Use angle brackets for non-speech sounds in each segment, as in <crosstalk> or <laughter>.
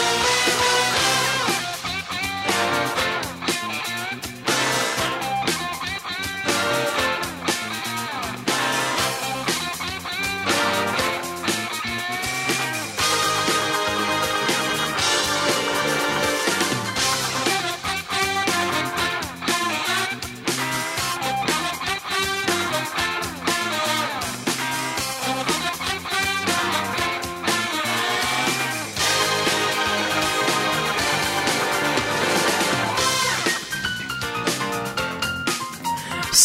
Thank you.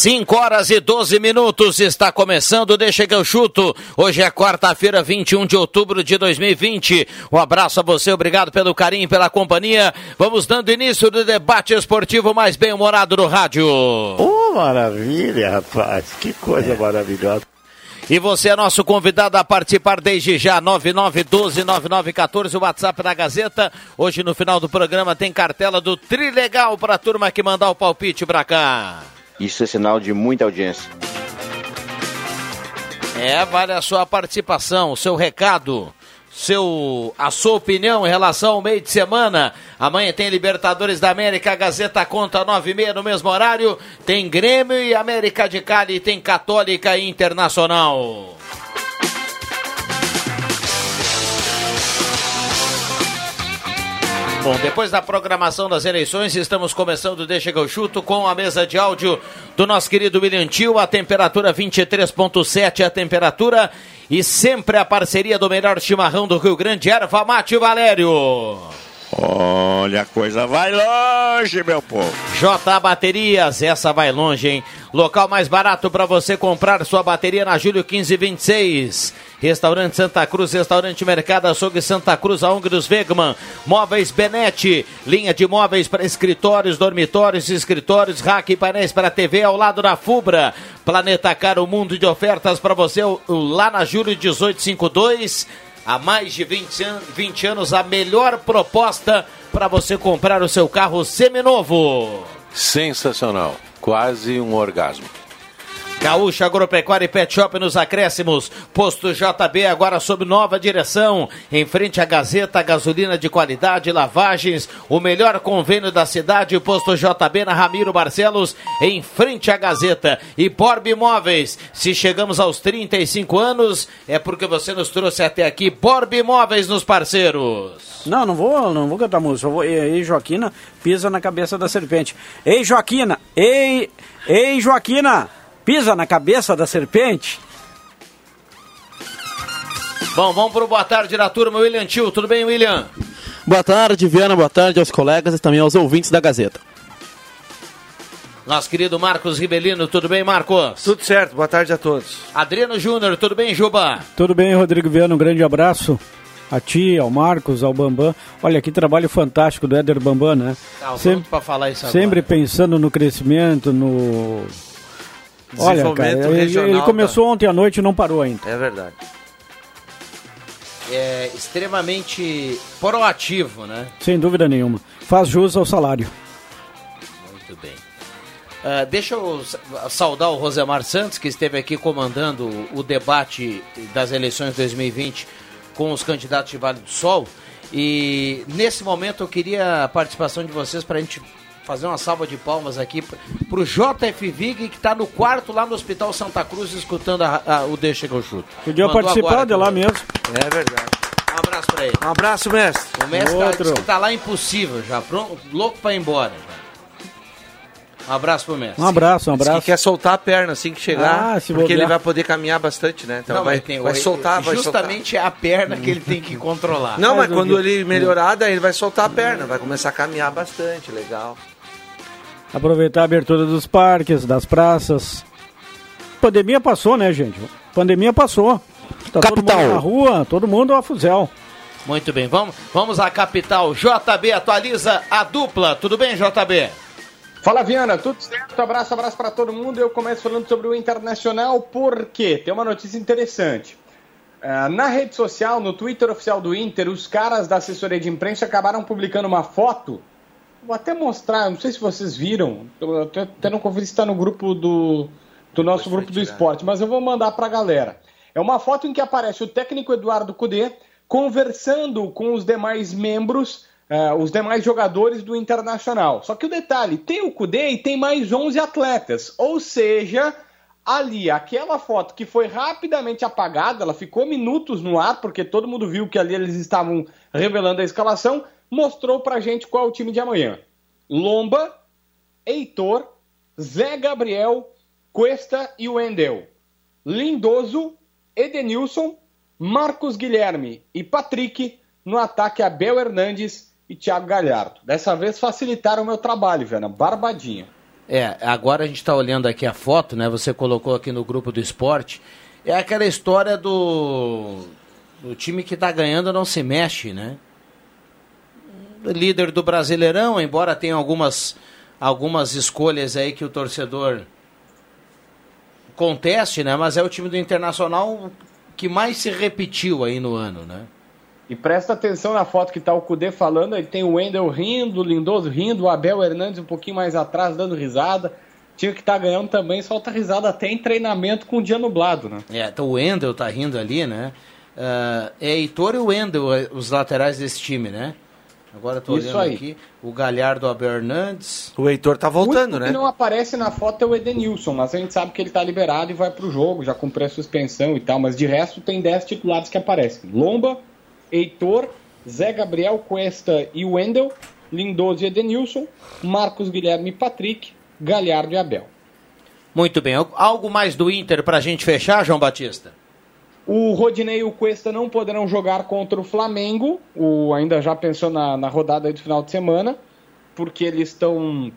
Cinco horas e 12 minutos está começando, deixa que eu chuto. Hoje é quarta-feira, 21 de outubro de 2020. Um abraço a você, obrigado pelo carinho e pela companhia. Vamos dando início do debate esportivo mais bem-humorado do rádio. Oh, maravilha, rapaz, que coisa é. maravilhosa. E você é nosso convidado a participar desde já, 9912-9914, o WhatsApp da Gazeta. Hoje no final do programa tem cartela do Trilegal para a turma que mandar o palpite para cá. Isso é sinal de muita audiência. É, vale a sua participação, o seu recado, seu, a sua opinião em relação ao meio de semana. Amanhã tem Libertadores da América, Gazeta conta nove e meia no mesmo horário. Tem Grêmio e América de Cali, tem Católica e Internacional. Bom, depois da programação das eleições, estamos começando Deixa que eu chuto com a mesa de áudio do nosso querido William Tio, a temperatura 23.7 a temperatura e sempre a parceria do melhor chimarrão do Rio Grande, Erva Mate Valério. Olha, a coisa vai longe, meu povo. J Baterias, essa vai longe, hein? Local mais barato para você comprar sua bateria na Júlio 1526. Restaurante Santa Cruz, Restaurante Mercado Açougue Santa Cruz, a ONG dos Vegman, Móveis Benete, linha de móveis para escritórios, dormitórios, escritórios, rack e painéis para TV ao lado da Fubra. Planeta Caro, mundo de ofertas para você lá na Júlio 1852. Há mais de 20 anos, 20 anos a melhor proposta para você comprar o seu carro seminovo. Sensacional, quase um orgasmo. Gaúcha Agropecuária e Pet Shop nos acréscimos. Posto JB agora sob nova direção. Em frente à Gazeta, gasolina de qualidade, lavagens, o melhor convênio da cidade. Posto JB na Ramiro Barcelos, em frente à Gazeta. E Borb Imóveis. Se chegamos aos 35 anos, é porque você nos trouxe até aqui. Borb Imóveis nos parceiros. Não, não vou, não vou cantar música. Eu vou, ei, Joaquina, pisa na cabeça da serpente. Ei, Joaquina! Ei, ei, Joaquina! Pisa na cabeça da serpente. Bom, vamos para o boa tarde da turma, William Tio. Tudo bem, William? Boa tarde, Viana. Boa tarde aos colegas e também aos ouvintes da Gazeta. Nosso querido Marcos Ribelino, tudo bem, Marcos? Tudo certo, boa tarde a todos. Adriano Júnior, tudo bem, Juba? Tudo bem, Rodrigo Viana, um grande abraço a ti, ao Marcos, ao Bambam. Olha, que trabalho fantástico do Éder Bambam, né? Tá, sempre para falar isso agora. Sempre pensando no crescimento, no Olha, cara, ele, ele começou ontem à noite e não parou ainda. É verdade. É extremamente proativo, né? Sem dúvida nenhuma. Faz jus ao salário. Muito bem. Uh, deixa eu saudar o Rosemar Santos, que esteve aqui comandando o debate das eleições de 2020 com os candidatos de Vale do Sol. E nesse momento eu queria a participação de vocês para a gente fazer uma salva de palmas aqui para o JF Vig, que está no quarto lá no Hospital Santa Cruz, escutando a, a, o Deixa que eu chuto. Podia Mandou participar de lá mesmo. É verdade. Um abraço para ele. Um abraço, mestre. O mestre Outro. Tá, tá lá impossível já, pronto, louco para ir embora. Um abraço pro mestre. Um abraço, um abraço. que quer soltar a perna assim que chegar, ah, porque ele vai poder caminhar bastante, né? Então Não, vai, tem, vai soltar, vai Justamente soltar. é a perna que ele tem que controlar. Não, mas, mas quando ele melhorar, daí ele vai soltar a perna, vai começar a caminhar bastante, legal. Aproveitar a abertura dos parques, das praças. Pandemia passou, né, gente? Pandemia passou. Tá Capital. todo mundo na rua, todo mundo a fuzel. Muito bem, vamos, vamos à capital. JB atualiza a dupla. Tudo bem, JB? Fala Viana, tudo certo? Abraço, abraço para todo mundo. Eu começo falando sobre o Internacional porque tem uma notícia interessante. Uh, na rede social, no Twitter oficial do Inter, os caras da assessoria de imprensa acabaram publicando uma foto. Vou até mostrar, não sei se vocês viram. Eu até não conferi se está no grupo do, do nosso grupo do esporte, mas eu vou mandar para a galera. É uma foto em que aparece o técnico Eduardo Cudê conversando com os demais membros uh, os demais jogadores do Internacional. Só que o detalhe, tem o Cudê e tem mais 11 atletas. Ou seja, ali, aquela foto que foi rapidamente apagada, ela ficou minutos no ar, porque todo mundo viu que ali eles estavam revelando a escalação, mostrou pra gente qual é o time de amanhã. Lomba, Heitor, Zé Gabriel, Cuesta e Wendel. Lindoso, Edenilson, Marcos Guilherme e Patrick. No ataque, Abel Hernandes e Thiago Galhardo. Dessa vez facilitaram o meu trabalho, Viana. Barbadinha. É, agora a gente está olhando aqui a foto, né? Você colocou aqui no grupo do esporte. É aquela história do, do time que está ganhando não se mexe, né? Líder do Brasileirão, embora tenha algumas, algumas escolhas aí que o torcedor conteste, né? Mas é o time do Internacional que mais se repetiu aí no ano, né? E presta atenção na foto que tá o Cudê falando, aí tem o Wendel rindo, o Lindoso rindo, o Abel Hernandes um pouquinho mais atrás dando risada. Tinha que estar tá ganhando também, solta risada até em treinamento com o dia nublado, né? É, então o Wendel tá rindo ali, né? Uh, é Heitor e o Wendel, os laterais desse time, né? Agora tô Isso olhando aí. aqui. O Galhardo Abel Hernandes. O Heitor tá voltando, o né? O que não aparece na foto é o Edenilson, mas a gente sabe que ele tá liberado e vai pro jogo, já cumpriu a suspensão e tal. Mas de resto tem 10 titulares que aparecem. Lomba, Heitor, Zé Gabriel, Cuesta e Wendel, Lindoso e Edenilson, Marcos Guilherme e Patrick, Galhardo e Abel. Muito bem. Algo mais do Inter para a gente fechar, João Batista? O Rodinei e o Cuesta não poderão jogar contra o Flamengo, o, ainda já pensou na, na rodada do final de semana, porque eles estão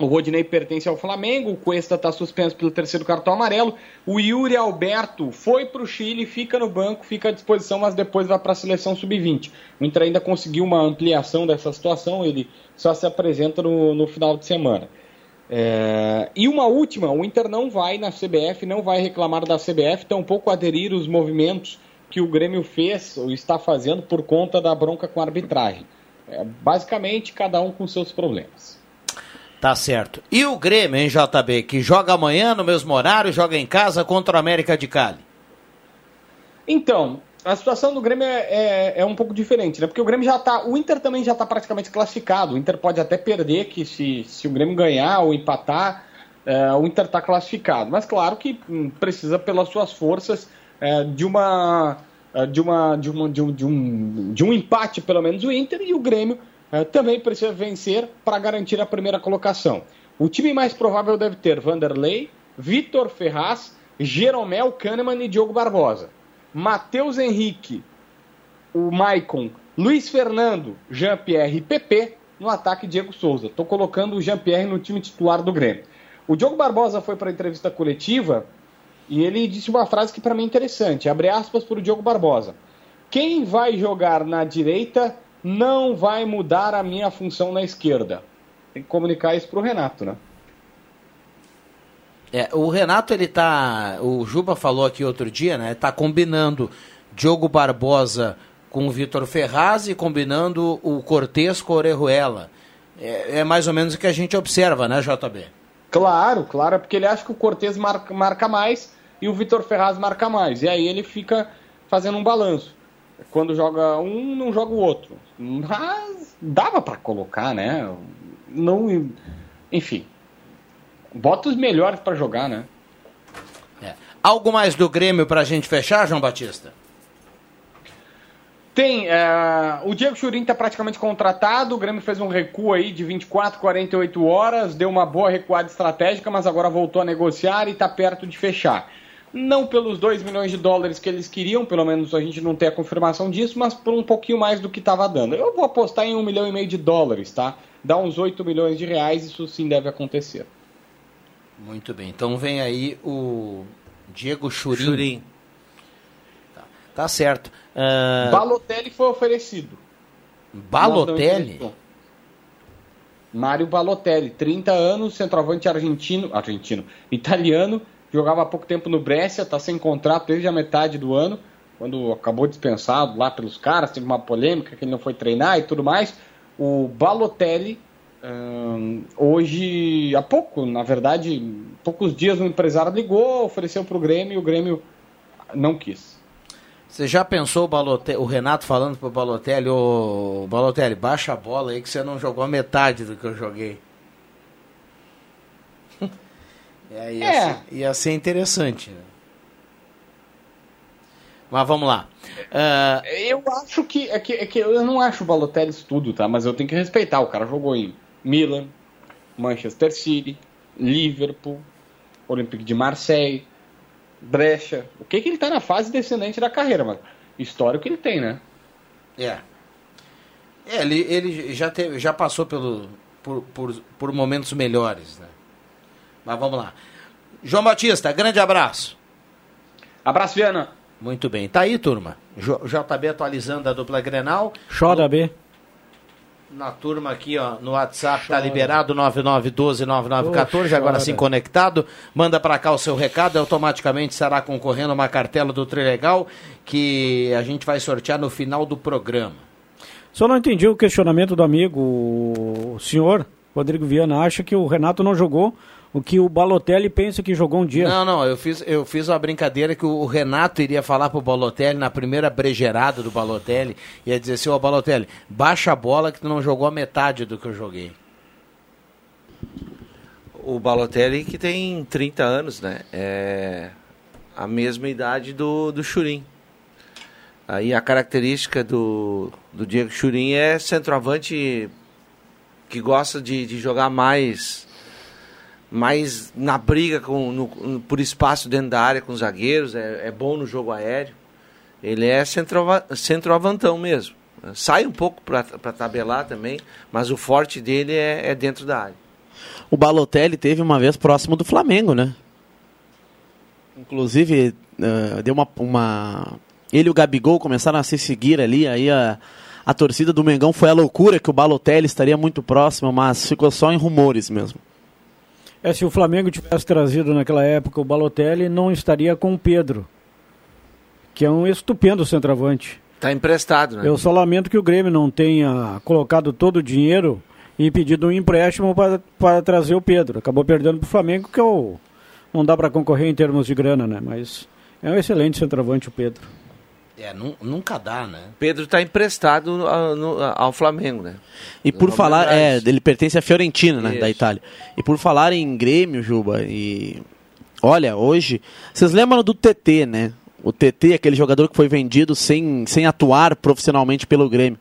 o Rodinei pertence ao Flamengo, o Cuesta está suspenso pelo terceiro cartão amarelo. O Yuri Alberto foi para o Chile, fica no banco, fica à disposição, mas depois vai para a seleção sub-20. O Inter ainda conseguiu uma ampliação dessa situação, ele só se apresenta no, no final de semana. É... E uma última: o Inter não vai na CBF, não vai reclamar da CBF, tampouco aderir os movimentos que o Grêmio fez ou está fazendo por conta da bronca com a arbitragem. É, basicamente, cada um com seus problemas. Tá certo. E o Grêmio, hein, JB, que joga amanhã no mesmo horário, joga em casa contra o América de Cali. Então, a situação do Grêmio é, é, é, um pouco diferente, né? Porque o Grêmio já tá. O Inter também já está praticamente classificado. O Inter pode até perder, que se, se o Grêmio ganhar ou empatar, é, o Inter está classificado. Mas claro que hum, precisa, pelas suas forças, é, de uma. É, de, uma, de, uma, de, um, de, um, de um empate, pelo menos, o Inter, e o Grêmio é, também precisa vencer para garantir a primeira colocação. O time mais provável deve ter Vanderlei, Vitor Ferraz, Jeromel Kahneman e Diogo Barbosa. Matheus Henrique, o Maicon, Luiz Fernando, Jean-Pierre e PP no ataque Diego Souza. Estou colocando o Jean-Pierre no time titular do Grêmio. O Diogo Barbosa foi para a entrevista coletiva e ele disse uma frase que para mim é interessante. Abre aspas para o Diogo Barbosa. Quem vai jogar na direita não vai mudar a minha função na esquerda. Tem que comunicar isso pro Renato, né? É, o Renato, ele tá. O Juba falou aqui outro dia, né? Tá combinando Diogo Barbosa com o Vitor Ferraz e combinando o Cortez com o Orejuela. É, é, mais ou menos o que a gente observa, né, JB? Claro, claro, porque ele acha que o Cortez marca, marca mais e o Vitor Ferraz marca mais. E aí ele fica fazendo um balanço. Quando joga um, não joga o outro. Mas dava para colocar, né? Não, enfim. Bota os melhores para jogar, né? É. Algo mais do Grêmio para a gente fechar, João Batista? Tem. É, o Diego Churin está praticamente contratado. O Grêmio fez um recuo aí de 24, 48 horas. Deu uma boa recuada estratégica, mas agora voltou a negociar e está perto de fechar não pelos 2 milhões de dólares que eles queriam, pelo menos a gente não tem a confirmação disso, mas por um pouquinho mais do que estava dando. Eu vou apostar em um milhão e meio de dólares, tá? Dá uns 8 milhões de reais, isso sim deve acontecer. Muito bem, então vem aí o Diego Churin. Churin. Tá, tá certo. Uh... Balotelli foi oferecido. Balotelli? Mário Balotelli, 30 anos, centroavante argentino, argentino, italiano, jogava há pouco tempo no Brescia, está sem contrato desde a metade do ano, quando acabou dispensado lá pelos caras, teve uma polêmica que ele não foi treinar e tudo mais. O Balotelli, hoje, há pouco, na verdade, poucos dias, um empresário ligou, ofereceu para o Grêmio e o Grêmio não quis. Você já pensou o, Balotelli, o Renato falando pro Balotelli, ô Balotelli, baixa a bola aí que você não jogou a metade do que eu joguei. <laughs> é, ia, é. Ser, ia ser interessante. Né? Mas vamos lá. Uh... Eu acho que é, que é que eu não acho o Balotelli isso tudo, tá? Mas eu tenho que respeitar. O cara jogou em Milan, Manchester City, Liverpool, Olympique de Marseille, brecha. O que que ele tá na fase descendente da carreira, mas histórico ele tem, né? É. É, ele, ele já, teve, já passou pelo, por, por, por momentos melhores, né? Mas vamos lá. João Batista, grande abraço. Abraço, Viana. Muito bem. Tá aí, turma. JB atualizando a dupla Grenal. Chora, B na turma aqui, ó, no WhatsApp, tá liberado 99129914, agora sim conectado. Manda para cá o seu recado, automaticamente estará concorrendo a uma cartela do Trilegal que a gente vai sortear no final do programa. Só não entendi o questionamento do amigo, o senhor Rodrigo Viana acha que o Renato não jogou o que o Balotelli pensa que jogou um dia. Não, não, eu fiz, eu fiz uma brincadeira que o Renato iria falar pro Balotelli na primeira brejerada do Balotelli, ia dizer assim, ô Balotelli, baixa a bola que tu não jogou a metade do que eu joguei. O Balotelli que tem 30 anos, né? É a mesma idade do, do Churim. Aí a característica do, do Diego Churim é centroavante que gosta de, de jogar mais mais na briga com, no, por espaço dentro da área com os zagueiros, é, é bom no jogo aéreo. Ele é centroava, centroavantão mesmo. Sai um pouco para tabelar também, mas o forte dele é, é, dentro da área. O Balotelli teve uma vez próximo do Flamengo, né? Inclusive, uh, deu uma, uma. Ele e o Gabigol começaram a se seguir ali, aí a, a torcida do Mengão foi a loucura que o Balotelli estaria muito próximo, mas ficou só em rumores mesmo. É, se o Flamengo tivesse trazido naquela época o Balotelli, não estaria com o Pedro, que é um estupendo centroavante. Está emprestado, né? Eu só lamento que o Grêmio não tenha colocado todo o dinheiro e pedido um empréstimo para trazer o Pedro. Acabou perdendo para o Flamengo, que é o, não dá para concorrer em termos de grana, né? Mas é um excelente centroavante o Pedro. É, nunca dá, né? Pedro está emprestado ao, no, ao Flamengo, né? E por falar, é, ele pertence à Fiorentina, né, da Itália. E por falar em Grêmio, Juba, e olha, hoje, vocês lembram do TT, né? O TT, aquele jogador que foi vendido sem, sem atuar profissionalmente pelo Grêmio.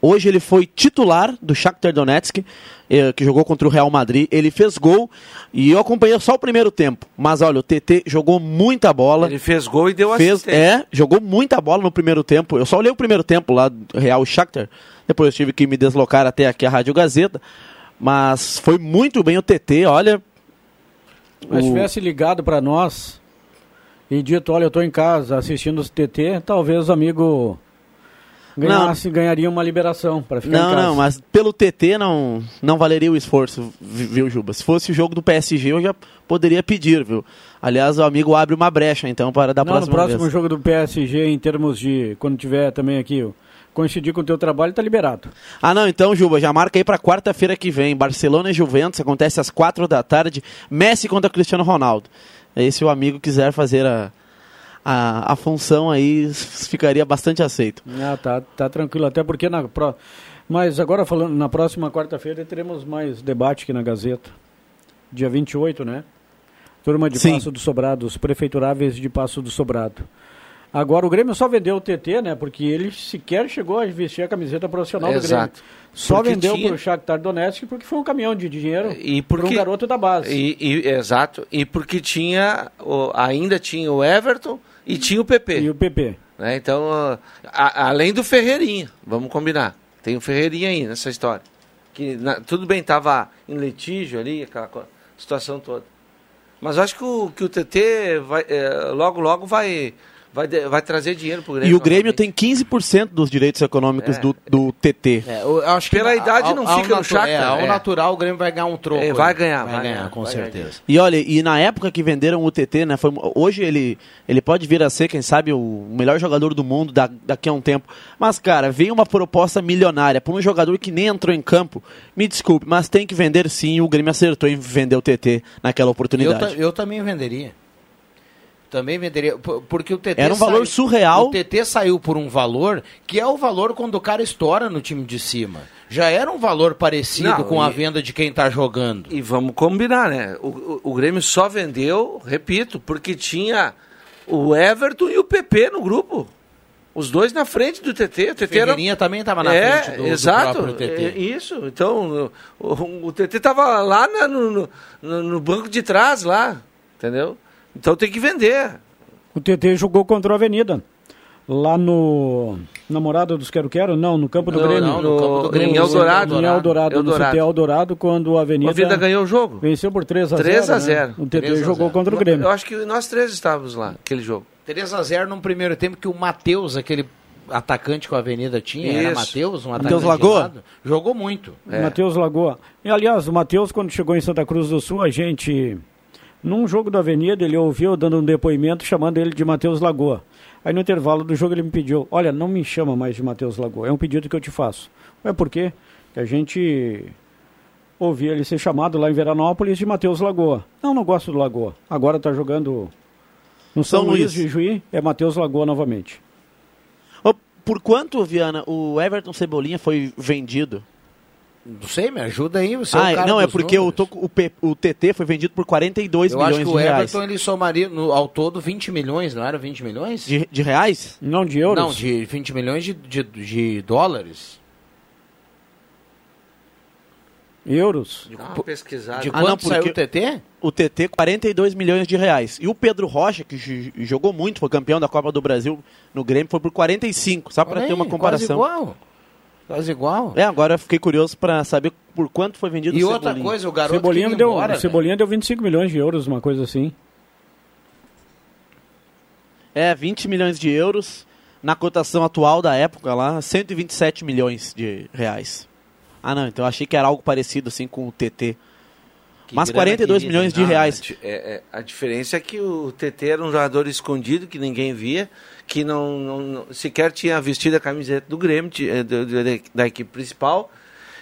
Hoje ele foi titular do Shakhtar Donetsk, eh, que jogou contra o Real Madrid. Ele fez gol e eu acompanhei só o primeiro tempo. Mas olha, o TT jogou muita bola. Ele fez gol e deu fez, assistência. É, jogou muita bola no primeiro tempo. Eu só olhei o primeiro tempo lá do Real Shakhtar. Depois eu tive que me deslocar até aqui a Rádio Gazeta. Mas foi muito bem o TT, olha. Mas se tivesse ligado para nós e dito, olha, eu estou em casa assistindo o TT, talvez o amigo ganhasse, não. ganharia uma liberação para ficar Não, não, mas pelo TT não, não valeria o esforço, viu, Juba? Se fosse o jogo do PSG, eu já poderia pedir, viu? Aliás, o amigo abre uma brecha, então, para dar próxima no próximo vez. jogo do PSG, em termos de, quando tiver também aqui, coincidir com o teu trabalho, tá liberado. Ah, não, então, Juba, já marca aí para quarta-feira que vem. Barcelona e Juventus, acontece às quatro da tarde. Messi contra Cristiano Ronaldo. Aí, se o amigo quiser fazer a, a, a função aí ficaria bastante aceito. Ah, tá, tá tranquilo, até porque na pro... Mas agora falando, na próxima quarta-feira teremos mais debate aqui na Gazeta. Dia 28, né? Turma de Sim. Passo do Sobrado, os prefeituráveis de Passo do Sobrado. Agora o Grêmio só vendeu o TT, né? Porque ele sequer chegou a vestir a camiseta profissional do Grêmio. Só porque vendeu tinha... para o Shakhtar Donetsk porque foi um caminhão de dinheiro e porque... para um garoto da base. E, e, exato. E porque tinha, ainda tinha o Everton e tinha o PP. E o PP. Né? Então, a, além do Ferreirinha, vamos combinar. Tem o Ferreirinha aí nessa história. Que na, tudo bem, estava em litígio ali, aquela situação toda. Mas acho que o, que o TT vai, é, logo, logo vai, vai, de- vai trazer dinheiro pro Grêmio. E o Grêmio tem 15% dos direitos econômicos É. do, do TT. É, eu acho que Pela idade não ao fica no Shakhtar, É, ao é. natural o Grêmio vai ganhar um troco. É, vai ganhar, vai, vai ganhar, ganhar, com vai certeza. E olha, e na época que venderam o TT, né, foi, hoje ele, ele pode vir a ser, quem sabe, o melhor jogador do mundo da- daqui a um tempo. Mas, cara, veio uma proposta milionária por um jogador que nem entrou em campo. Me desculpe, mas tem que vender sim. O Grêmio acertou em vender o TT naquela Eu, oportunidade. ta- eu também venderia. Também venderia. Porque o TT Era um valor saiu- surreal. O TT saiu por um valor que é o valor quando o cara estoura no time de cima. Já era um valor parecido Não, com a e- venda de quem tá jogando. E vamos combinar, né? O, o, o Grêmio só vendeu, repito, porque tinha o Everton e o PP no grupo. Os dois na frente do TT. O TT era... Também estava na é, frente do, do exato, próprio TT. é isso. Então, o, o, o TT estava lá na- no, no- no banco de trás, lá. Entendeu? Então tem que vender. O TT jogou contra o Avenida. Lá no. Namorada dos Quero Quero? Não, no campo do Não, Grêmio. não, no campo do Grêmio, em Eldorado. Em Eldorado, no Eldorado. CT Eldorado, quando o Avenida. A Vida ganhou o jogo. Venceu por 3 a 0 3 a né? 0. O TT 3 a jogou 0. contra o Grêmio. Eu acho que nós três estávamos lá, aquele jogo. 3 a 0 num primeiro tempo que o Matheus, aquele atacante que a Avenida tinha, era Isso. Matheus, um Matheus atacante de Lagoa? lado, jogou muito. É. Matheus Lagoa. E, aliás, o Matheus, quando chegou em Santa Cruz do Sul, a gente, num jogo da Avenida, ele ouviu dando um depoimento chamando ele de Matheus Lagoa. Aí no intervalo do jogo ele me pediu, olha, não me chama mais de Matheus Lagoa, é um pedido que eu te faço. É por quê? Que a gente ouvia ele ser chamado lá em Veranópolis de Matheus Lagoa. Não, não gosto do Lagoa. Agora está jogando no São, São Luís Luís. de Juí, é Matheus Lagoa novamente. Por quanto, Viana, o Everton Cebolinha foi vendido? Não sei, me ajuda aí. Você é o Ah, cara não, é porque o, o, P- o TT foi vendido por 42 Eu milhões acho que de o reais. Everton ele somaria no- ao todo 20 milhões, não era 20 milhões? De, de reais? Não, de euros. Não, de 20 milhões de, de, de dólares. Euros. Dá uma pesquisada. De Ah, não, quanto saiu porque- o TT? O TT, 42 milhões de reais. E o Pedro Rocha, que jogou muito, foi campeão da Copa do Brasil no Grêmio, foi por 45, só para ter uma comparação. Quase igual. Quase igual. É, agora eu fiquei curioso para saber por quanto foi vendido E o outra Cebolinha. coisa, o garoto Cebolinha, deu, embora, né? Cebolinha deu 25 milhões de euros, uma coisa assim. É, 20 milhões de euros. Na cotação atual da época lá, 127 milhões de reais. Ah, não, então eu achei que era algo parecido assim com o TT. Que Mas grana 42 querida, milhões de Ah, reais. é- é- a diferença é que o TT era um jogador escondido que ninguém via, que não, não- não- sequer tinha vestido a camiseta do Grêmio, eh, do- do- da, equipe principal.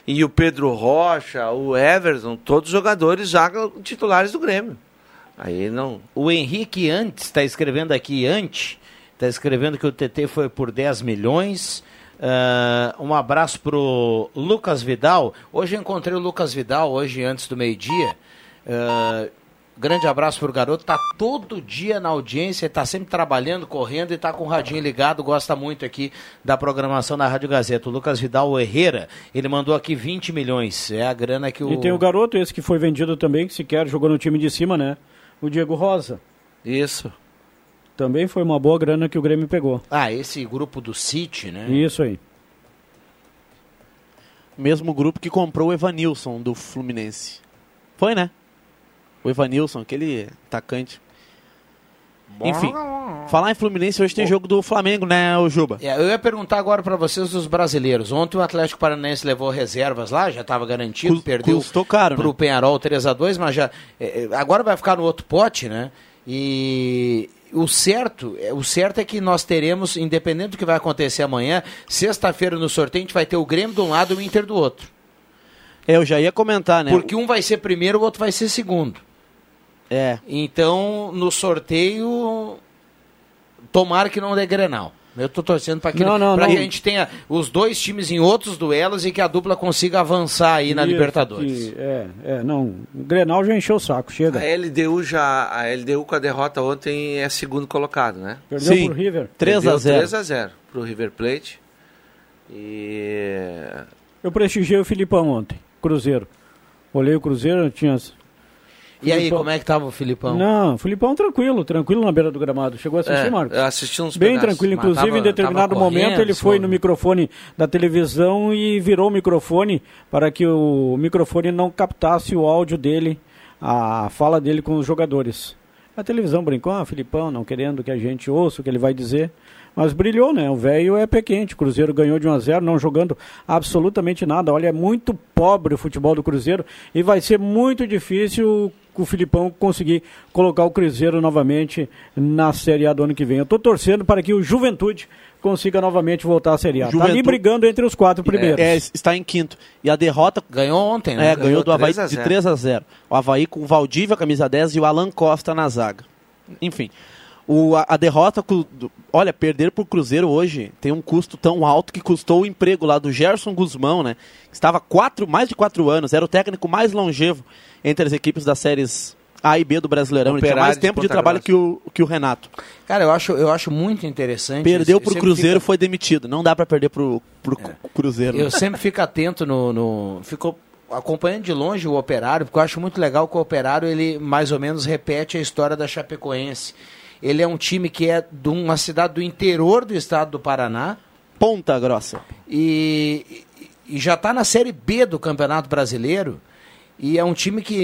E o Pedro Rocha, o Everton, todos jogadores já titulares do Grêmio. Aí não. O Henrique antes, está escrevendo aqui antes, está escrevendo que o TT foi por 10 milhões. Ah, um abraço pro Lucas Vidal. Hoje eu encontrei o Lucas Vidal, hoje antes do meio-dia. Ah, grande abraço pro garoto. Tá todo dia na audiência, tá sempre trabalhando, correndo e tá com o radinho ligado. Gosta muito aqui da programação da Rádio Gazeta. O Lucas Vidal o Herrera, ele mandou aqui 20 milhões. É a grana que o. E tem o garoto esse que foi vendido também, que sequer jogou no time de cima, né? O Diego Rosa. Isso. Também foi uma boa grana que o Grêmio pegou. Ah, esse grupo do City, né? Isso aí. Mesmo grupo que comprou o Evanilson do Fluminense. Foi, né? O Evanilson, aquele atacante. Enfim, falar em Fluminense, hoje tem jogo do Flamengo, né, o Juba? É, eu ia perguntar agora para vocês dos brasileiros. Ontem o Atlético Paranaense levou reservas lá, já estava garantido, Cus- perdeu custou caro, pro né? Penharol 3 a 2 mas já é, é, agora vai ficar no outro pote, né? E o certo, é, o certo é que nós teremos, independente do que vai acontecer amanhã, sexta-feira no sorteio a gente vai ter o Grêmio de um lado e o Inter do outro. É, eu já ia comentar, né? Porque um vai ser primeiro, o outro vai ser segundo. É. Então, no sorteio, tomara que não dê Grenal. Eu tô torcendo para que, Não, não, pra não. que a gente tenha os dois times em outros duelos e que a dupla consiga avançar aí na Isso, Libertadores. que- é, é, não. O Grenal já encheu o saco, chega. A LDU já. A LDU com a derrota ontem é segundo colocado, né? Perdeu Sim. pro River. 3 a Perdeu 0. 3 a 0 pro River Plate. E. Eu prestigiei o Filipão ontem, Cruzeiro. Olhei o Cruzeiro, tinha. E aí, como é que tava o Filipão? Não, Filipão tranquilo, tranquilo na beira do gramado. Chegou a assistir, É, Marcos? assisti uns Bem pedaços. tranquilo, inclusive tava- em determinado momento ele foi no microfone da televisão e virou o microfone para que o microfone não captasse o áudio dele, a fala dele com os jogadores. A televisão brincou, ah, Filipão, não querendo que a gente ouça o que ele vai dizer. Mas brilhou, né? O velho é pé quente. O Cruzeiro ganhou de 1 a 0 não jogando absolutamente nada. Olha, é muito pobre o futebol do Cruzeiro e vai ser muito difícil o Filipão conseguir colocar o Cruzeiro novamente na Série A do ano que vem. Eu estou torcendo para que o Juventude consiga novamente voltar à Série A. Está ali brigando entre os quatro primeiros. É, está em quinto. E a derrota. Ganhou ontem, né? É, ganhou, do Havaí 3 a de 0. 3 a 0 O Havaí com o Valdívia, camisa 10, e o Alan Costa na zaga. Enfim. O, a, a derrota. do- olha, perder pro Cruzeiro hoje tem um custo tão alto que custou o emprego lá do Gerson Guzmão, né? Que estava quatro, mais de quatro anos, era o técnico mais longevo entre as equipes das séries A e B do Brasileirão. Ele tinha mais tempo de trabalho que o, que o Renato. Cara, eu acho, eu acho muito interessante. Perdeu Eu pro sempre Cruzeiro, fico- foi demitido. Não dá pra perder pro, pro Cruzeiro. né? Eu sempre fico atento no, no. Fico acompanhando de longe o operário, porque eu acho muito legal que o operário ele mais ou menos repete a história da Chapecoense. Ele é um time que é de uma cidade do interior do estado do Paraná. Ponta Grossa. E, e já está na Série B do Campeonato Brasileiro. E é um time que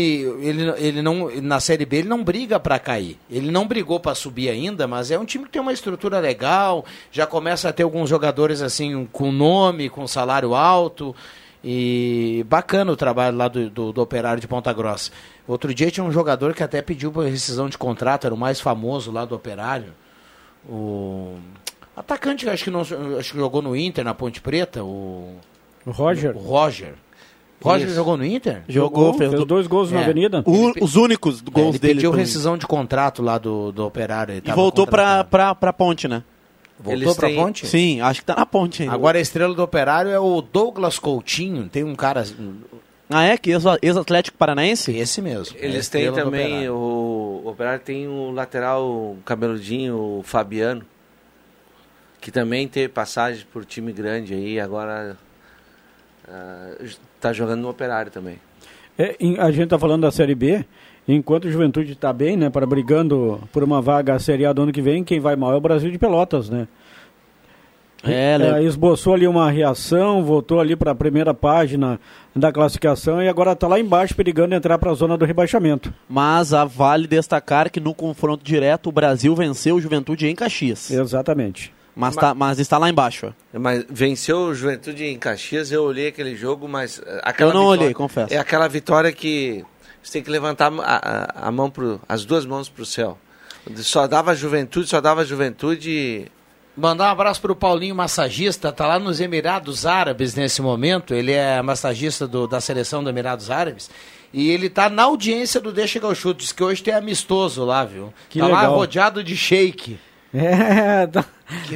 ele, ele não na Série B ele não briga para cair. Ele não brigou para subir ainda, mas é um time que tem uma estrutura legal, já começa a ter alguns jogadores assim com nome, com salário alto. E bacana o trabalho lá do, do, do Operário de Ponta Grossa. Outro dia tinha um jogador que até pediu por rescisão de contrato, era o mais famoso lá do Operário. O atacante, acho que não acho que jogou no Inter, na Ponte Preta, o O Roger. o Roger. Roger Isso. jogou no Inter? Jogou, fez dois gols na É. Avenida. O- os únicos É, gols ele dele. pediu rescisão de contrato lá do, do Operário. ele E voltou pra, pra, pra ponte, né? Voltou pra ponte? Sim, acho que tá na ponte ainda. Agora a estrela do Operário é o Douglas Coutinho. Tem um cara. Ah, é? Que ex- ex-Atlético Paranaense? Esse mesmo. Eles É têm também, Operário. o, o Operário tem o lateral cabeludinho, o Fabiano, que também teve passagem por time grande aí, agora está jogando no Operário também. É, em- a gente está falando da Série B, enquanto o Juventude está bem, né, para brigando por uma vaga Série A do ano que vem, quem vai mal é o Brasil de Pelotas, né? É, É, né? esboçou ali uma reação, voltou ali para a primeira página da classificação e agora está lá embaixo perigando entrar para a zona do rebaixamento. Mas a vale destacar que no confronto direto o Brasil venceu o Juventude em Caxias. Exatamente. Mas, tá, mas está lá embaixo. ó. Mas venceu o Juventude em Caxias, eu olhei aquele jogo, mas eh, aquela Eu não vitória- olhei, confesso. É aquela vitória que você tem que levantar a, a- a mão pro, as duas mãos para o céu. Só dava Juventude, só dava Juventude. Mandar um abraço pro Paulinho Massagista, tá lá nos Emirados Árabes nesse momento. Ele é massagista do- da seleção dos Emirados Árabes. E ele tá na audiência do Deixa que eu chuto. Diz que hoje tem amistoso lá, viu? Que tá lá legal. rodeado de shake. É, <laughs> tá.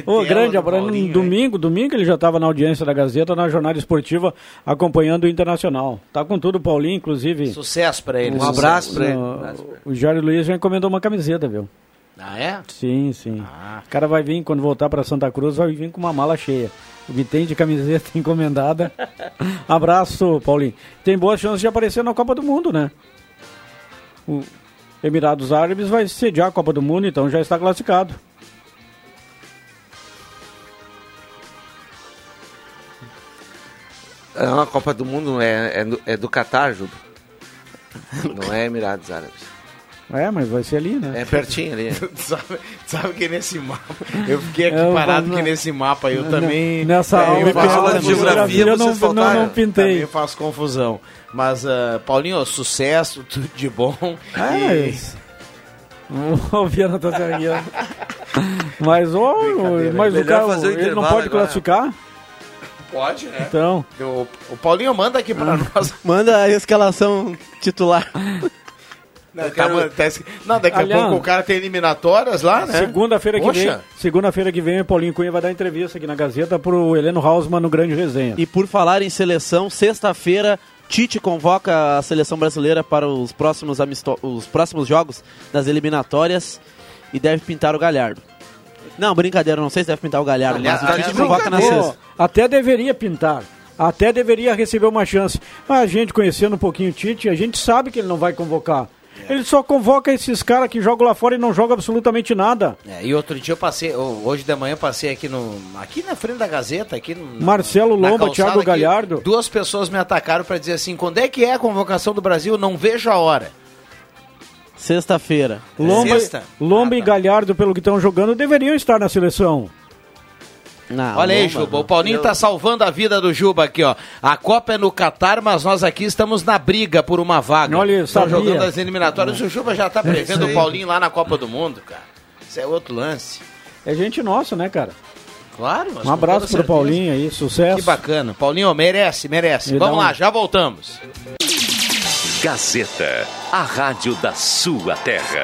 Ô, grande abraço. Domingo, domingo ele já estava na audiência da Gazeta, na jornada esportiva, acompanhando o Internacional. Tá com tudo, Paulinho, inclusive. Sucesso pra ele. O- sucesso. o- O Jário Luiz já encomendou uma camiseta, viu? Ah, é? Sim, sim. O cara vai vir, quando voltar para Santa Cruz, vai vir com uma mala cheia. O que tem de camiseta <laughs> encomendada. Abraço, Paulinho. Tem boas chances de aparecer na Copa do Mundo, né? O Emirados Árabes vai sediar a Copa do Mundo, então já está classificado. É uma Copa do Mundo, é, é, do, é do Catar, Juba. <laughs> Não é Emirados Árabes. É, mas vai ser ali, né? É pertinho ali. <laughs> sabe, sabe que nesse mapa. Eu fiquei aqui Eu parado vou- que nesse mapa eu N- também. nessa é, eu aula de geografia, eu não- vocês não- não pintei. Também faço confusão. Mas, ah, Paulinho, sucesso, tudo de bom. Ah, E- mas... <laughs> O Viana tá se arriando. Mas, ô, mas o cara, fazer o ele não pode agora. classificar? Pode, né? Então, O, o Paulinho manda aqui pra <laughs> nós. Manda a escalação titular. Não, tá, tá esqui- não, daqui Aliás, a pouco o cara tem eliminatórias lá, né? segunda-feira que vem, Poxa. segunda-feira que vem, o Paulinho Cunha vai dar entrevista aqui na Gazeta pro Heleno Hausmann no Grande Resenha. E por falar em seleção, sexta-feira, Tite convoca a seleção brasileira para os próximos, amisto- os próximos jogos das eliminatórias e deve pintar o Galhardo. Não, brincadeira, não sei se deve pintar o Galhardo, Aliás, mas o Tite convoca na sexta. até deveria pintar. Até deveria receber uma chance. Mas a gente conhecendo um pouquinho o Tite, a gente sabe que ele não vai convocar. Ele só convoca esses caras que jogam lá fora e não jogam absolutamente nada. É, e outro dia eu passei, ho- hoje de manhã eu passei aqui no. Aqui na frente da Gazeta, aqui no. Marcelo na Lomba, calçada Thiago Galhardo. Duas pessoas me atacaram pra dizer assim: quando é que é a convocação do Brasil? Não vejo a hora. Sexta-feira. Lomba, Sexta? Lomba e Galhardo, pelo que estão jogando, deveriam estar na seleção. Não, Olha aí, Juba. não. O Paulinho tá salvando a vida do Juba aqui, ó. A Copa é no Catar, mas nós aqui estamos na briga por uma vaga. Olha, Estão jogando as eliminatórias. O Juba já tá prevendo o Paulinho lá na Copa do Mundo, cara. Isso é outro lance. É gente nossa, né, cara? Claro. mas Um abraço pro. Paulinho aí, sucesso. Que bacana. Paulinho merece, merece. Me Vamos um- lá, já voltamos. Gazeta, a rádio da sua terra.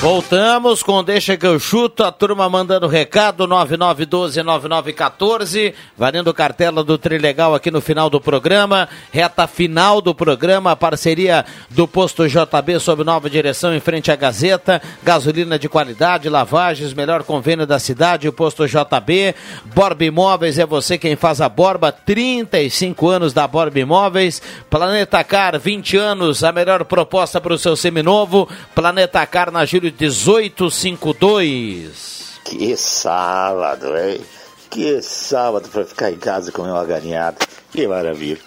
Voltamos com Deixa que eu chuto, a turma mandando recado, 9912-9914, valendo cartela do Trilegal aqui no final do programa, reta final do programa, parceria do posto JB sob nova direção em frente à Gazeta, gasolina de qualidade, lavagens, melhor convênio da cidade, o posto JB, Borba Imóveis é você quem faz a Borba, 35 anos da Borba Imóveis, Planeta Car, 20 anos, a melhor proposta para o seu seminovo, Planeta Car na Júlio 1852. Que sábado, hein? Que sábado pra ficar em casa e comer uma galinhada. Que maravilha.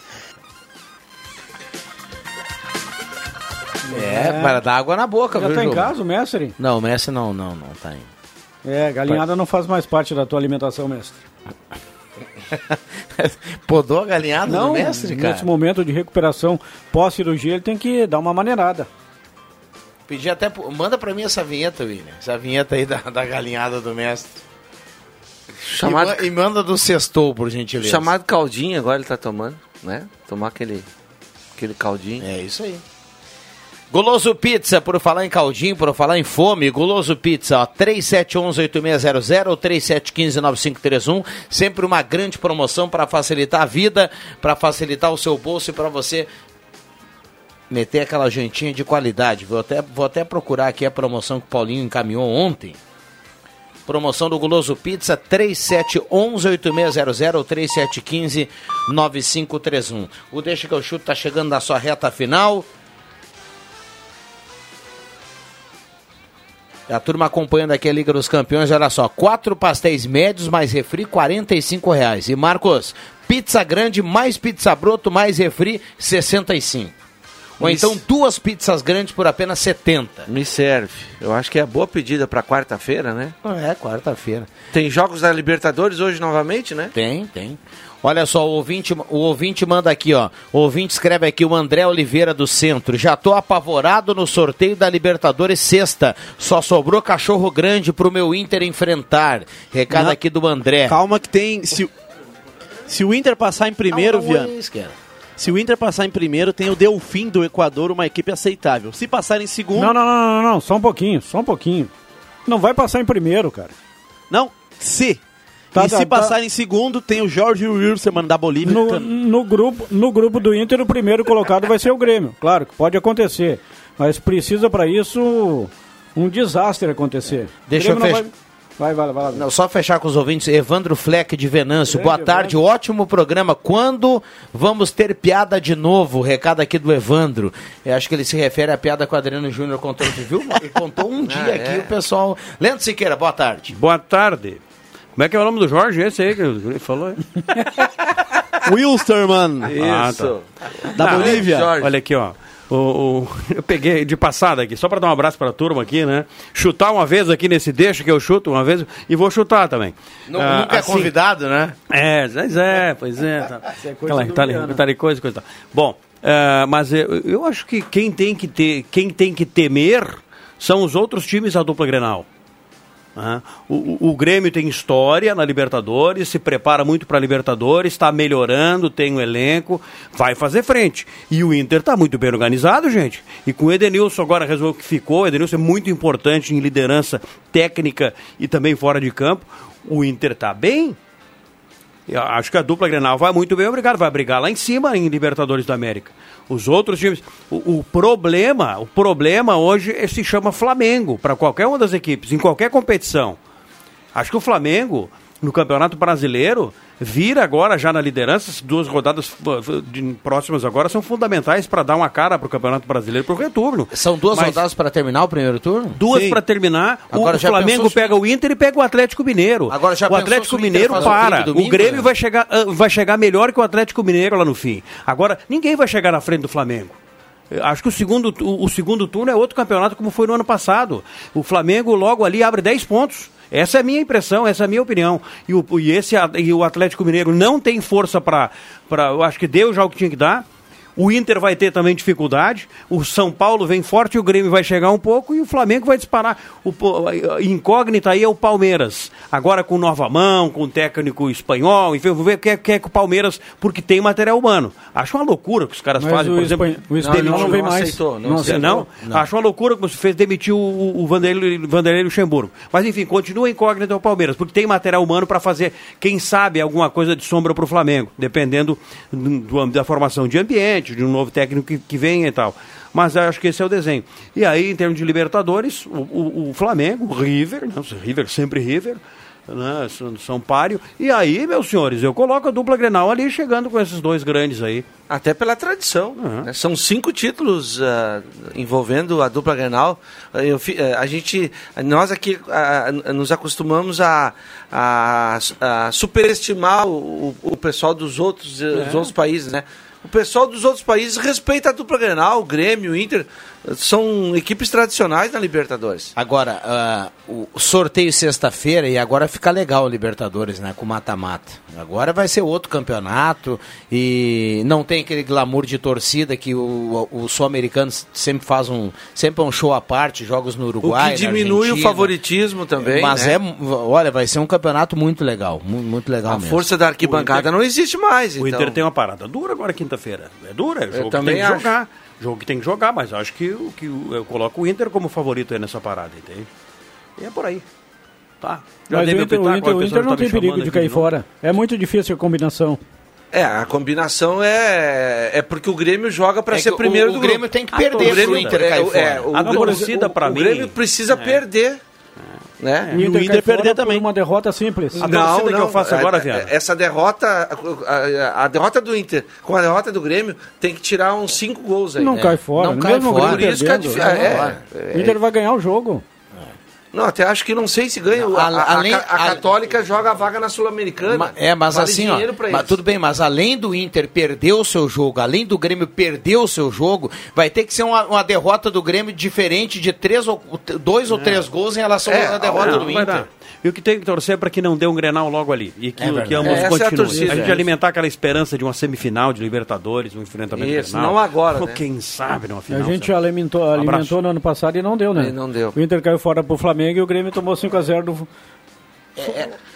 É, para dar água na boca, Já viu, tá em casa o mestre? Não, o Messi não, não, não tá indo. É, galinhada não faz mais parte da tua alimentação, mestre. <laughs> Podou a galinhada Não, do mestre, cara? nesse momento de recuperação pós-cirurgia, ele tem que dar uma maneirada. Pedi até. Manda pra mim essa vinheta, William. Essa vinheta aí da, da galinhada do mestre. Chamado- E, e manda do sextou, por gentileza. Chamado caldinho, agora ele tá tomando, né? Tomar aquele, aquele caldinho. É isso aí. Goloso Pizza, por falar em caldinho, por falar em fome, Goloso Pizza, ó, 3711-8600 ou 3715-9531, sempre uma grande promoção para facilitar a vida, para facilitar o seu bolso e para você meter aquela jantinha de qualidade. Vou até, vou até procurar aqui a promoção que o Paulinho encaminhou ontem. Promoção do Guloso Pizza 3711-8600 ou 3715-9531. O Deixa que eu chuto tá chegando na sua reta final. A turma acompanhando aqui a Liga dos Campeões, olha só, quatro pastéis médios mais refri, R$ reais. E Marcos, pizza grande mais pizza broto mais refri, 65. Ou Isso. então duas pizzas grandes por apenas 70. Me serve. Eu acho que é boa pedida pra quarta-feira, né? É, quarta-feira. Tem jogos da Libertadores hoje novamente, né? Tem, tem. Olha só, o ouvinte, o ouvinte manda aqui, ó. O ouvinte escreve aqui, o André Oliveira do Centro. Já tô apavorado no sorteio da Libertadores sexta. Só sobrou cachorro grande pro meu Inter enfrentar. Recado Não. aqui do André. Calma que tem. Se, se o Inter passar em primeiro, Não, não é Viana. isso, cara. Se o Inter passar em primeiro, tem o Delfim do Equador, uma equipe aceitável. Se passar em segundo. Não, não, não, não, não, só um pouquinho, só um pouquinho. Não vai passar em primeiro, cara. Não, se. Tá, e tá, se tá. passar em segundo, tem o Jorge Wilson da Bolívia. No, Tam- no, grupo, no grupo do Inter, o primeiro colocado vai ser o Grêmio. Claro que pode acontecer. Mas precisa para isso um desastre acontecer. Deixa eu fechar. Vai, vai, vai, vai. Não, só fechar com os ouvintes. Evandro Fleck de Venâncio. Grande Boa tarde, ótimo programa. Quando vamos ter piada de novo? Recado aqui do Evandro. Eu acho que ele se refere à piada com o Adriano Júnior contou, viu? Ele contou um <laughs> dia Ah, aqui, é. o pessoal. Leandro Siqueira, boa tarde. Boa tarde. Como é que é o nome do Jorge? Esse aí que ele falou? aí? <laughs> Wilstermann, Ah, Isso. da Ah, Bolívia. Jorge. Olha aqui, ó. O, o- <laughs> eu peguei de passada aqui, só para dar um abraço para a turma aqui, né? Chutar uma vez aqui nesse deixa que eu chuto uma vez e vou chutar também. Nu- Ah, Nunca é assim, convidado, né? É, pois é, pois é. Tá. <laughs> coisa Aquela, tá, tá, coisa, coisa. Tá. Bom, eh, mas eu, eu acho que quem tem que ter, quem tem que temer são os outros times da dupla Grenal. Né? O, o- o Grêmio tem história na Libertadores, se prepara muito para a Libertadores, está melhorando, tem um elenco, vai fazer frente. E o Inter está muito bem organizado, gente. E com o Edenilson agora resolveu que ficou, o Edenilson é muito importante em liderança técnica e também fora de campo. O Inter está bem, eu acho que a dupla Grenal vai muito bem, obrigado. Vai brigar lá em cima em Libertadores da América. Os outros times. O, o problema, o problema hoje é, se chama Flamengo, para qualquer uma das equipes, em qualquer competição. Acho que o Flamengo, no Campeonato Brasileiro, vira agora já na liderança, as duas rodadas próximas agora são fundamentais para dar uma cara para o Campeonato Brasileiro para o retorno. São duas Mas- rodadas para terminar o primeiro turno? Duas para terminar. O- Agora o já Flamengo se- pega o Inter e pega o Atlético Mineiro. Agora já o Atlético o Mineiro o para. de domingo, o Grêmio né? vai chegar, ah, vai chegar melhor que o Atlético Mineiro lá no fim. Agora, ninguém vai chegar na frente do Flamengo. Acho que o segundo, tu- o, segundo turno é outro campeonato como foi no ano passado. O Flamengo logo ali abre 10 pontos. Essa é a minha impressão, essa é a minha opinião. E o, e esse, e o Atlético Mineiro não tem força para. Eu acho que deu já o que tinha que dar. O Inter vai ter também dificuldade. O São Paulo vem forte, o Grêmio vai chegar um pouco e o Flamengo vai disparar. O incógnita aí é o Palmeiras. Agora com nova mão, com técnico espanhol, enfim, vamos ver o que é, que é que o Palmeiras, porque tem material humano. Acho uma loucura que os caras Mas fazem, o por exemplo. espan- o espanhol não vem mais. aceitou, Não aceitou. Não? Não. Acho uma loucura como se fez demitir o, o Vanderlei, Vanderlei Luxemburgo. Mas enfim, continua incógnito o Palmeiras, porque tem material humano para fazer, quem sabe, alguma coisa de sombra para o Flamengo, dependendo do- do- da formação de ambiente, de um novo técnico que, que venha e tal. Mas acho que esse é o desenho. E aí, em termos de Libertadores, o, o- o Flamengo, o River, né? River sempre River, né? São, Pário. E aí, meus senhores, eu coloco a dupla Grenal ali chegando com esses dois grandes aí. Até pela tradição. né? São cinco títulos ah, envolvendo a dupla Grenal. Eu, ah, a gente, nós aqui ah, nos acostumamos a, a, a superestimar o, o pessoal dos outros, eh, dos É. outros países, né? O pessoal dos outros países respeita a dupla Grenal, o Grêmio, o Inter. São equipes tradicionais na Libertadores. Agora, ah, o sorteio sexta-feira e agora fica legal o Libertadores, né? Com mata-mata. Agora vai ser outro campeonato e não tem aquele glamour de torcida que o, o sul-americano sempre faz um sempre é um show à parte, jogos no O Uruguai. que na diminui o favoritismo também. Mas né? é, olha, vai ser um campeonato muito legal, mu- muito legal A mesmo. força da arquibancada não existe mais. O então. Inter tem uma parada dura agora quinta-feira. É dura, é jogo que também tem que acho. jogar. Jogo que tem que jogar, mas acho que, o- que o- eu coloco o Inter como favorito aí nessa parada, entende? E é por aí. Tá. Já Mas o Inter, o Inter, o Inter tá não me tem perigo de cair novo. fora. É muito difícil a combinação. É, a combinação é, é porque o Grêmio joga para É ser primeiro o- do o Grêmio grupo. tem que A perder torcida- pro Inter é, é, o, A Grêmio- torcida, o- pra o mim, Grêmio precisa é. perder. Né? O Inter, fora por uma derrota simples. A torcida que eu faço agora, é- Viana. é- Essa derrota, a, a- derrota do Inter com a derrota do Grêmio tem que tirar uns cinco gols aí. Não né? cai fora. Não cai fora. Grêmio Por isso que não, é, O Inter vai ganhar o jogo. Não, até acho que não sei se ganha. A, a- além- a- a Católica joga a vaga na Sul-Americana. É, mas Vale assim, ó, mas tudo bem, mas além do Inter perder o seu jogo, além do Grêmio perder o seu jogo, vai ter que ser uma, uma derrota do Grêmio diferente de três ou, dois ou três gols em relação É, à derrota não, do Inter. E o que tem que torcer para que não dê um Grenal logo ali. E que, É que ambos é a continuem. torcida, a gente é. alimentar aquela esperança de uma semifinal de Libertadores, um enfrentamento Isso, Grenal. não agora, Ou né? Quem sabe numa A final. gente sabe? alimentou, alimentou no ano passado e não deu, né? E não deu. O Inter caiu fora pro Flamengo e o Grêmio tomou 5x0 do. o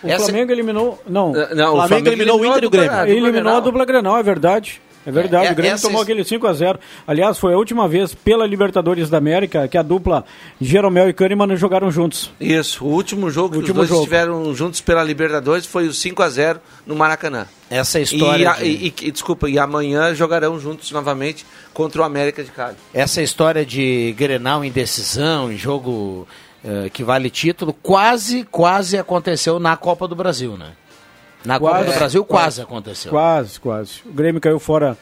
essa- Flamengo eliminou. Não, É, não, o Flamengo eliminou o Inter e o Grêmio. A eliminou Grenal. a dupla Grenal, é verdade. É verdade, É, o Grêmio essa tomou aquele 5x0. Aliás, foi a última vez pela Libertadores da América que a dupla Jeromel e Kahneman jogaram juntos. Isso, o último jogo que Último os dois jogo. estiveram juntos pela Libertadores foi o 5 a 0 no Maracanã. Essa história E, a- de- e- e- desculpa, e amanhã jogarão juntos novamente contra o América de Cali. Essa história de Grenal em decisão, em jogo eh, que vale título, quase, quase aconteceu na Copa do Brasil, né? Na Copa Quase, do Brasil quase, quase. aconteceu. Quase, quase. O Grêmio caiu fora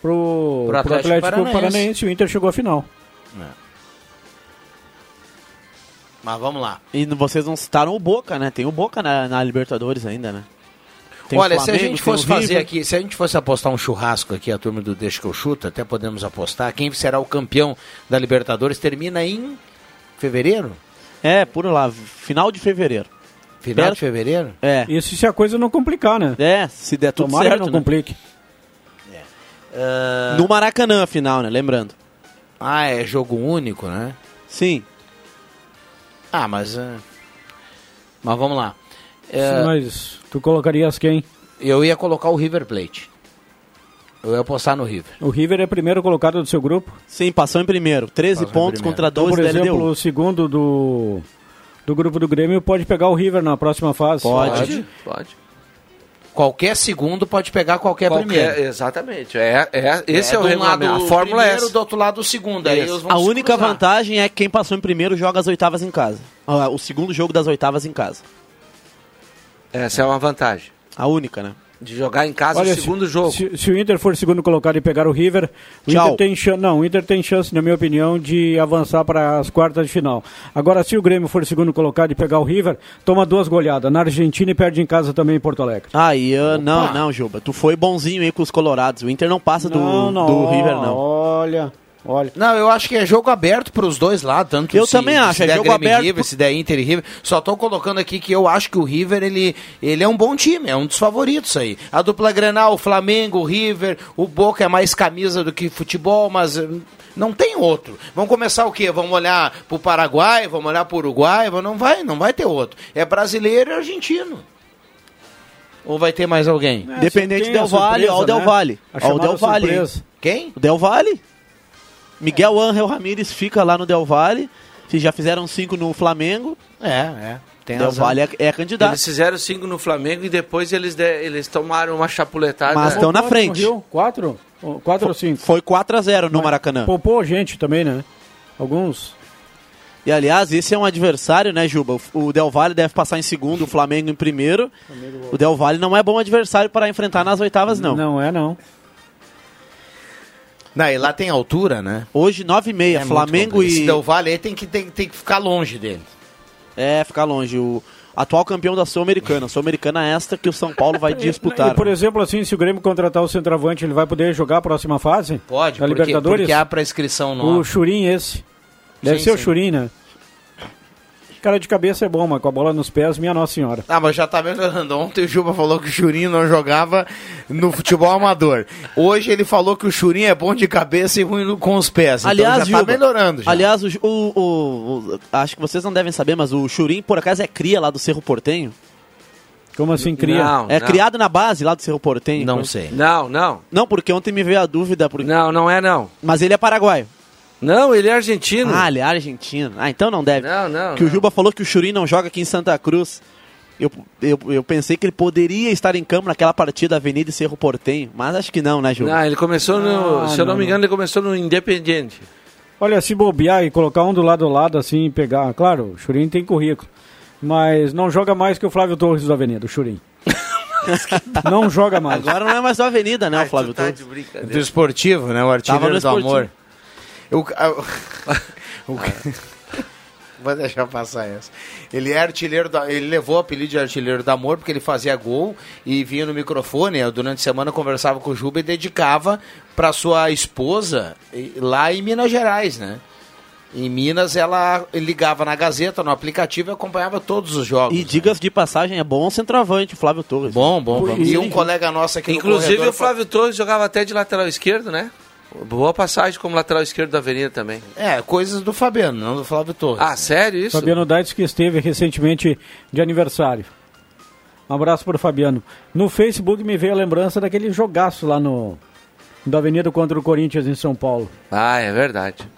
pro, pro Atlético Atlético, Paranaense. Paranaense. e o Inter chegou à final. Mas vamos lá. E vocês não citaram o Boca, né? Tem o Boca na, na Libertadores ainda, né? Tem o Olha, se a Flamengo, gente fosse fazer aqui, se a gente fosse apostar um churrasco aqui, a turma do Deixa que eu chuto, até podemos apostar, quem será o campeão da Libertadores termina em fevereiro? É, por lá, final de fevereiro. Final Perto- de fevereiro? É. Isso se a coisa não complicar, né? É, se der tudo Tomara certo. que não né? complique. No Maracanã, a final, né? Lembrando. Ah, é jogo único, né? Sim. Ah, mas. eh, Mas vamos lá. É, Mas tu colocarias quem? Eu ia colocar o River Plate. Eu ia apostar no River. O River é primeiro colocado do seu grupo? Sim, passou em primeiro. 13 Passou pontos primeiro. contra Então, 12 por da exemplo, LDU. o segundo do, do grupo do Grêmio pode pegar o River na próxima fase. Pode. Pode. Qualquer segundo pode pegar qualquer, Qualquer- primeiro. exatamente. É, é, esse é, o de um regulamento. lado A fórmula é primeiro, essa. do outro lado o segundo. Aí Isso. eles vão A única cruzar. vantagem é que quem passou em primeiro joga as oitavas em casa. Ah, o segundo jogo das oitavas em casa. Essa é uma vantagem. A única, né? De jogar em casa Olha, o segundo jogo. Se, se o Inter for segundo colocado e pegar o River, o Tchau. Inter tem chance, não, o Inter tem chance, na minha opinião, de avançar para as quartas de final. Agora, se o Grêmio for segundo colocado e pegar o River, toma duas goleadas na Argentina e perde em casa também em Porto Alegre. Ah, e, ah, não, não, Juba. Tu foi bonzinho aí com os colorados. O Inter não passa do, Não, não, do River, não. Olha, olha. Não, eu acho que é jogo aberto para os dois lá, tanto Eu se, também acho, se é der jogo Grêmio aberto River, pro- se der Inter e River. Só tô colocando aqui que eu acho que o River, ele, ele é um bom time, é um dos favoritos aí. A dupla Grenal, o Flamengo, o River, o Boca é mais camisa do que futebol, mas eh, não tem outro. Vamos começar o quê? Vamos olhar pro Paraguai, vamos olhar pro Uruguai, Vamos- não vai, não vai ter outro. É brasileiro e argentino. Ou vai ter mais alguém? É, Dependente Del o Del né? Valle. A Ó o chamada Del surpresa. Quem? O Del Valle. Miguel Ángel Ramírez fica lá no Del Valle. Se já fizeram cinco no Flamengo, É, é. Tem Del razão. Valle é, é candidato. Eles fizeram cinco no Flamengo e depois eles, de- eles tomaram uma chapuletada. Mas estão na frente. Rio? Quatro? Quatro ou cinco? Foi 4x0 no Maracanã. Poupou gente também, né? Alguns. E aliás, esse é um adversário, né, Juba? O o Del Valle deve passar em segundo, o Flamengo em primeiro. O Del Valle não é bom adversário para enfrentar nas oitavas, não. Não é, não. Não, e lá tem altura, né? Hoje, 9h30, É Flamengo e. Esse Del Valle aí tem que, tem, tem que ficar longe dele. É, ficar longe. O atual campeão da Sul-Americana. Sul-Americana é esta que o São Paulo vai <laughs> disputar. E, por exemplo, assim, se o Grêmio contratar o centroavante, ele vai poder jogar a próxima fase? Pode, da porque, Libertadores? porque há prescrição nova. O Churim esse. Deve Sim, ser o sim. Churim, né? Cara de cabeça é bom, mas com a bola nos pés, minha Nossa Senhora. Ah, mas já tá melhorando. Ontem o Juba falou que o Churinho não jogava no futebol amador. Hoje ele falou que o Churinho é bom de cabeça e ruim com os pés. Aliás, então já tá Juba, melhorando. Já. Aliás, o, o- o- o- acho que vocês não devem saber, mas o Churim, por acaso, é cria lá do Cerro Portenho? Como assim cria? Não, é não. criado na base lá do Cerro Portenho? Não sei. Não, não. Não, porque ontem me veio a dúvida. Porque... Não, não é não. Mas ele é paraguaio. Não, ele é argentino. Ah, ele é argentino. Ah, então não deve. Não, não, Que o não. Juba falou que o Churim não joga aqui em Santa Cruz. Eu, eu, eu pensei que ele poderia estar em campo naquela partida Avenida e Cerro Portenho, mas acho que não, né, Juba? Não, ele começou no. Ah, se eu não, não, me engano, ele começou no Independiente. Olha, se bobear e colocar um do lado do lado assim e pegar. Claro, o Churim tem currículo. Mas não joga mais que o Flávio Torres da Avenida, o Churim. <laughs> não joga mais. Agora não é mais uma Avenida, né, o Flávio tá Torres? Do esportivo, né? O artilheiro do esportivo. Amor. Eu, o- <laughs> <laughs> Vou deixar passar essa. Ele é artilheiro, da, ele levou o apelido de artilheiro do amor porque ele fazia gol e vinha no microfone, eu, durante a semana conversava com o Juba e dedicava para sua esposa lá em Minas Gerais, né? Em Minas ela ligava na Gazeta, no aplicativo e acompanhava todos os jogos. E digas de passagem, é bom centroavante, o Flávio Torres. Bom, bom, bom. E- um colega nosso aqui no Inclusive corredor o Flávio Torres jogava até de lateral esquerdo, né? Boa passagem como lateral esquerdo da Avenida também. É, coisas do Fabiano, não do Flávio Torres. Ah, sério isso? Fabiano Daitz que esteve recentemente de aniversário. Um abraço para o Fabiano. No Facebook me veio a lembrança daquele jogaço lá no da Avenida contra o Corinthians em São Paulo. Ah, é verdade.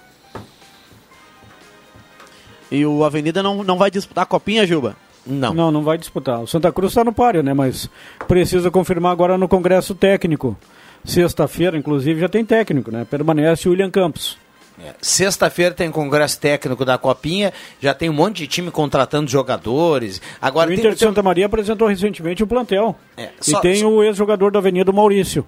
E o Avenida não, não vai disputar a copinha, Juba? Não. Não, não vai disputar. O Santa Cruz está no páreo, né? Mas precisa confirmar agora no Congresso Técnico. Sexta-feira, inclusive, já tem técnico, né? Permanece o William Campos. É, Sexta-feira tem congresso técnico da Copinha, já tem um monte de time contratando jogadores. Agora o Inter de Santa Maria apresentou recentemente o plantel. É, e só- tem só- o ex-jogador da Avenida, Maurício.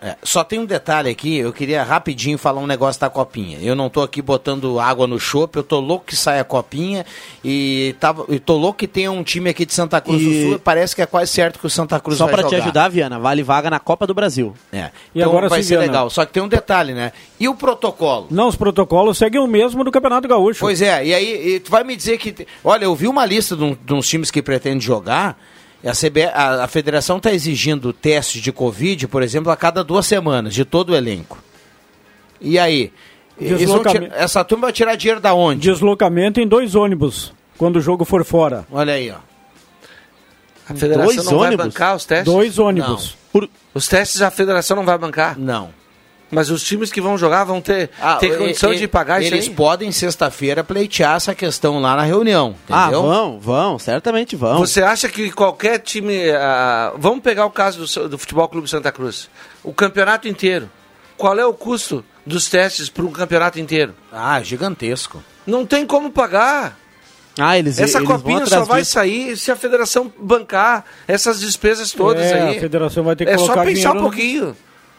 É, só tem um detalhe aqui, eu queria rapidinho falar um negócio da Copinha. Eu não tô aqui botando água no chope, eu tô louco que saia a Copinha e, tava, e tô louco que tenha um time aqui de Santa Cruz E- do Sul, parece que é quase certo que o Santa Cruz Só vai para te jogar. ajudar, Viana, vale vaga na Copa do Brasil. É. E Então agora vai sim, ser Viana. legal. Só que tem um detalhe, né? E o protocolo? Não, os protocolos seguem o mesmo do Campeonato Gaúcho. Pois é, e aí e tu vai me dizer que. Olha, eu vi uma lista de, um- de uns times que pretendem jogar. A, CB, a, a federação está exigindo testes de Covid, por exemplo, a cada duas semanas, de todo o elenco. E aí? Deslocamento. tirar- essa turma vai tirar dinheiro da onde? Deslocamento em dois ônibus, quando o jogo for fora. Olha aí, ó. A federação Dois não ônibus? vai bancar os testes? Dois ônibus. Por... Os testes a federação não vai bancar? Não. Mas os times que vão jogar vão ter, ter e- condição e- de pagar isso Eles aí? podem, sexta-feira, pleitear essa questão lá na reunião. Ah, Entendeu? vão, vão, certamente vão. Você acha que qualquer time. ah, vamos pegar o caso do, do Futebol Clube Santa Cruz. O campeonato inteiro. Qual é o custo dos testes para um campeonato inteiro? Ah, gigantesco. Não tem como pagar. Ah, eles Essa eles copinha só vai disso. sair se a federação bancar essas despesas todas É, aí. a federação vai ter que é só colocar pensar um dinheiro no- pouquinho.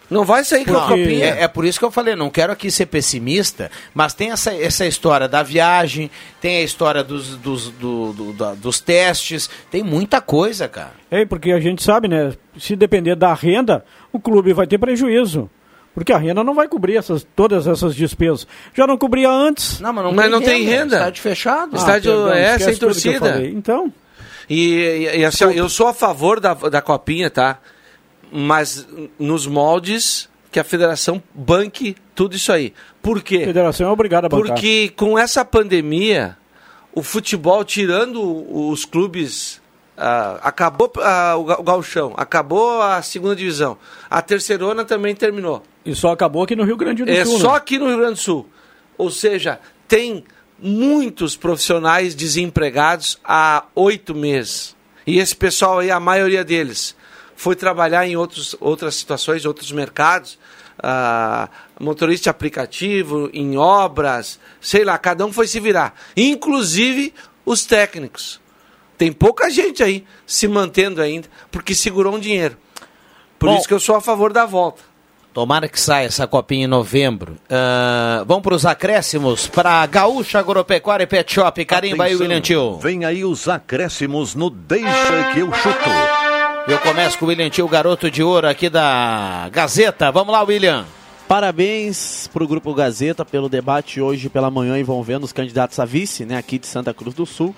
Não vai sair com a copinha. é, é por isso que eu falei, não quero aqui ser pessimista, mas tem essa, essa história da viagem, tem a história dos, dos, do- do- da- dos testes, tem muita coisa, cara. É, porque a gente sabe, né? Se depender da renda, o clube vai ter prejuízo. Porque a renda não vai cobrir essas, todas essas despesas. Já não cobria antes. Não, mas não, Mas tem, não tem renda. renda. Estádio fechado. Estádio perdão, é sem torcida. Então, E, e- e assim, eu sou a favor da, da copinha, tá? Mas nos moldes que a federação banque tudo isso aí. Por a quê? federação é obrigada a bancar. Porque com essa pandemia, o futebol, tirando os clubes. ah, acabou ah, o ga- o gauchão, acabou a segunda divisão. A terceirona também terminou. E só acabou aqui no Rio Grande do É Sul. só né? aqui no Rio Grande do Sul. Ou seja, tem muitos profissionais desempregados há oito meses. E esse pessoal aí, a maioria deles, foi trabalhar em outros, outras situações, outros mercados, ah, motorista de aplicativo, em obras, sei lá, cada um foi se virar. Inclusive os técnicos. Tem pouca gente aí se mantendo ainda, porque segurou um dinheiro. Por Bom. isso que eu sou a favor da volta. Tomara que saia essa copinha em novembro. Ah, vamos para os acréscimos para Gaúcha Agropecuária e Pet Shop. Carimba aí, Atenção, William Tio. Vem aí os acréscimos no Deixa que eu chuto. Eu começo com o William Tio, garoto de ouro aqui da Gazeta. Vamos lá, William. Parabéns para o Grupo Gazeta pelo debate hoje pela manhã envolvendo os candidatos a vice, né, aqui de Santa Cruz do Sul,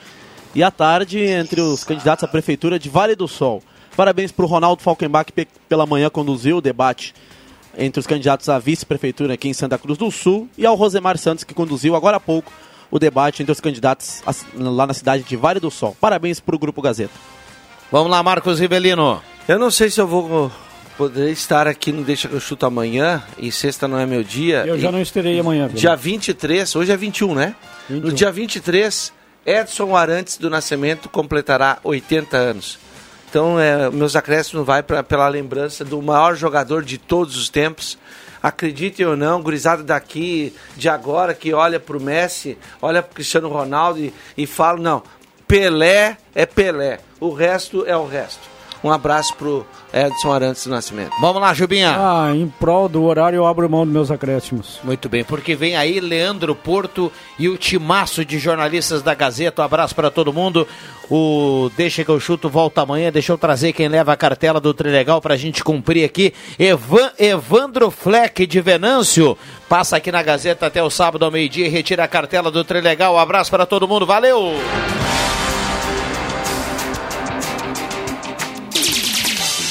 e à tarde entre os candidatos à Prefeitura de Vale do Sol. Parabéns para o Ronaldo Falkenbach, que pe- pela manhã conduziu o debate entre os candidatos à vice-prefeitura aqui em Santa Cruz do Sul, e ao Rosemar Santos, que conduziu agora há pouco o debate entre os candidatos lá na cidade de Vale do Sol. Parabéns para o Grupo Gazeta. Vamos lá, Marcos Rivelino. Eu não sei se eu vou poder estar aqui no Deixa que eu chuto amanhã, e sexta não é meu dia. Eu já E não estarei amanhã. viu? Dia 23, hoje é 21, né? 21. No dia 23, Edson Arantes do Nascimento completará 80 anos. Então, é, meus acréscimos vai pra, pela lembrança do maior jogador de todos os tempos. Acreditem ou não, gurizada daqui, de agora, que olha pro Messi, olha pro Cristiano Ronaldo e, e fala, não, Pelé é Pelé, o resto é o resto. Um abraço pro Edson Arantes do Nascimento. Vamos lá, Jubinha. Ah, em prol do horário eu abro mão dos meus acréscimos. Muito bem, porque vem aí Leandro Porto e o timaço de jornalistas da Gazeta. Um abraço para todo mundo. O Deixa que eu chuto volta amanhã. Deixa eu trazer quem leva a cartela do Trilegal para a gente cumprir aqui. Evan, Evandro Fleck de Venâncio. Passa aqui na Gazeta até o sábado ao meio-dia e retira a cartela do Trilegal. Um abraço para todo mundo. Valeu!